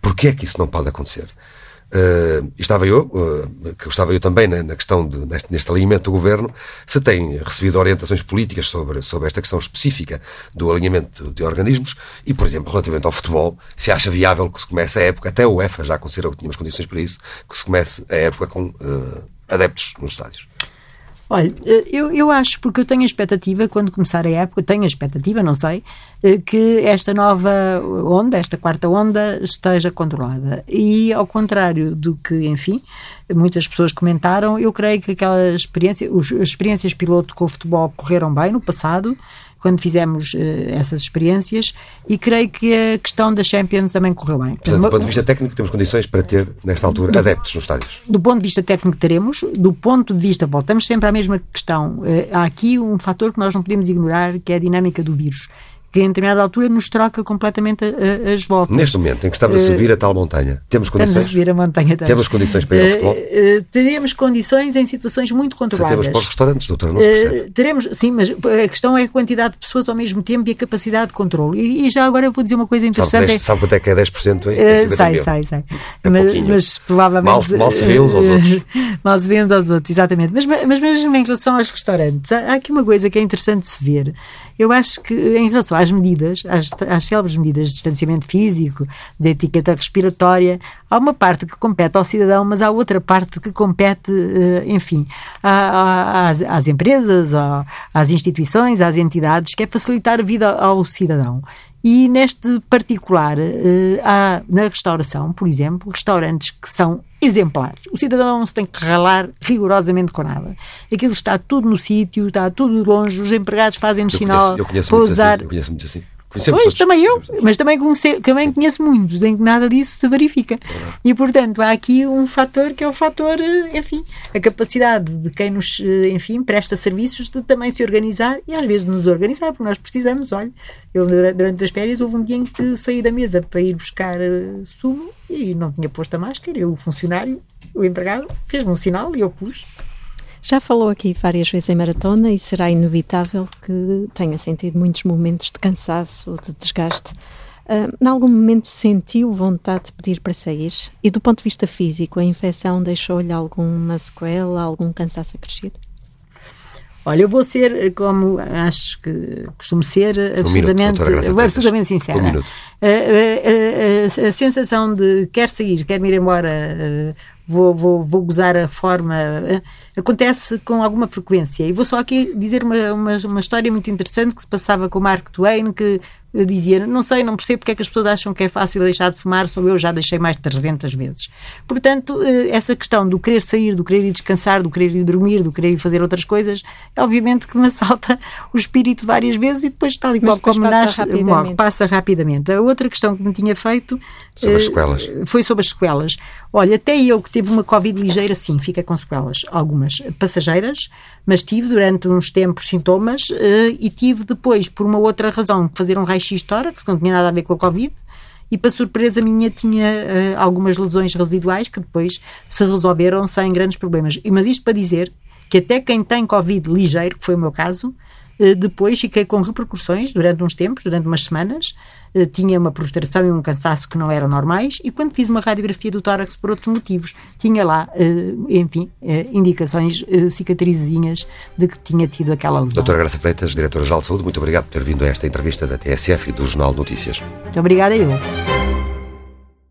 Porquê é que isso não pode acontecer? Uh, estava eu, uh, que estava eu também na, na questão de, neste, neste alinhamento do governo, se tem recebido orientações políticas sobre, sobre esta questão específica do alinhamento de organismos e, por exemplo, relativamente ao futebol, se acha viável que se comece a época, até o UEFA já considerou que tínhamos condições para isso, que se comece a época com uh, adeptos nos estádios. Olha, eh, eu, eu acho, porque eu tenho a expectativa, quando começar a época, tenho a expectativa, não sei, eh, que esta nova onda, esta quarta onda, esteja controlada. E, ao contrário do que, enfim, muitas pessoas comentaram, eu creio que aquela experiência, as experiências piloto com o futebol correram bem no passado, quando fizemos uh, essas experiências e creio que a questão da Champions também correu bem. Portanto, do ponto de vista técnico, temos condições para ter, nesta altura, do, adeptos nos estádios? Do ponto de vista técnico, teremos. Do ponto de vista, voltamos sempre à mesma questão. Uh, há aqui um fator que nós não podemos ignorar, que é a dinâmica do vírus que em determinada altura nos troca completamente a, a, as voltas. Neste momento em que estamos a subir a tal montanha, temos condições? Estamos a subir a montanha. Estamos. Temos condições para ir ao futebol? Uh, uh, teremos condições em situações muito controladas. Se temos para os restaurantes, doutora, não se percebe. teremos, sim, mas a questão é a quantidade de pessoas ao mesmo tempo e a capacidade de controle. E, e já agora eu vou dizer uma coisa interessante. Sabe, 10, sabe quanto é que é 10% em, em Sei, sei, sei. É mas, mas, provavelmente... Mal, mal se vê uns aos outros. (laughs) mal se vê uns aos outros, exatamente. Mas, mas mesmo em relação aos restaurantes, há aqui uma coisa que é interessante de se ver. Eu acho que, em relação às medidas, às, às célebres medidas de distanciamento físico, de etiqueta respiratória, há uma parte que compete ao cidadão, mas há outra parte que compete, eh, enfim, às, às empresas, às instituições, às entidades, que é facilitar a vida ao cidadão. E neste particular, eh, há na restauração, por exemplo, restaurantes que são exemplares. O cidadão não se tem que ralar rigorosamente com nada. Aquilo está tudo no sítio, está tudo longe, os empregados fazem-nos sinal eu conheço para usar. Assim, eu conheço muito assim. Pois, também eu, mas também, conhece, também conheço muitos em que nada disso se verifica. E, portanto, há aqui um fator que é o fator, eh, enfim, a capacidade de quem nos, eh, enfim, presta serviços de também se organizar e às vezes nos organizar, porque nós precisamos, olha, eu durante as férias houve um dia em que saí da mesa para ir buscar uh, sumo e não tinha posto a máscara, eu, o funcionário, o empregado, fez-me um sinal e eu pus. Já falou aqui várias vezes em maratona e será inevitável que tenha sentido muitos momentos de cansaço, de desgaste. Uh, em algum momento sentiu vontade de pedir para sair? E do ponto de vista físico, a infecção deixou-lhe alguma sequela, algum cansaço acrescido? Olha, eu vou ser, como acho que costumo ser, absolutamente, um minuto, absolutamente sincera. Um minuto. A, a, a, a, sensação de quer sair, quer me ir embora vou, vou, vou gozar a forma. Eh, acontece com alguma frequência. E vou só aqui dizer uma, uma, uma história muito interessante que se passava com o Mark Twain, que dizia, não sei, não percebo porque é que as pessoas acham que é fácil deixar de fumar, sou eu já deixei mais de 300 vezes. Portanto, eh, essa questão do querer sair, do querer ir descansar, do querer ir dormir, do querer ir fazer outras coisas, é obviamente que me (laughs) assalta o espírito várias vezes e depois, tal e qual como nasce, morre, passa rapidamente. A outra questão que me tinha feito sobre as sequelas. Eh, foi sobre as sequelas. Olha, até eu que tive uma Covid ligeira, sim, fica com sequelas, algumas passageiras, mas tive durante uns tempos sintomas eh, e tive depois, por uma outra razão, fazer um raio-x tórax, que não tinha nada a ver com a Covid, e para surpresa minha tinha uh, algumas lesões residuais que depois se resolveram sem grandes problemas. Mas isto para dizer que até quem tem Covid ligeiro, que foi o meu caso, depois fiquei com repercussões durante uns tempos, durante umas semanas, uh, tinha uma prostração e um cansaço que não eram normais, e quando fiz uma radiografia do tórax por outros motivos, tinha lá, enfim, indicações cicatrizinhas de que tinha tido aquela lesão. Doutora Graça Freitas, Diretora-Geral de Saúde, muito obrigado por ter vindo a esta entrevista da TSF e do Jornal de Notícias. Muito obrigada eu.